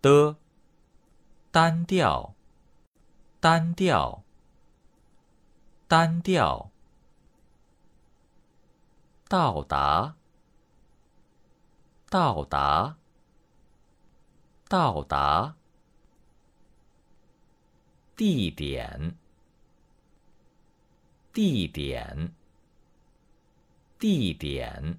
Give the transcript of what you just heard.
的，单调，单调，单调，到达，到达，到达，地点，地点，地点。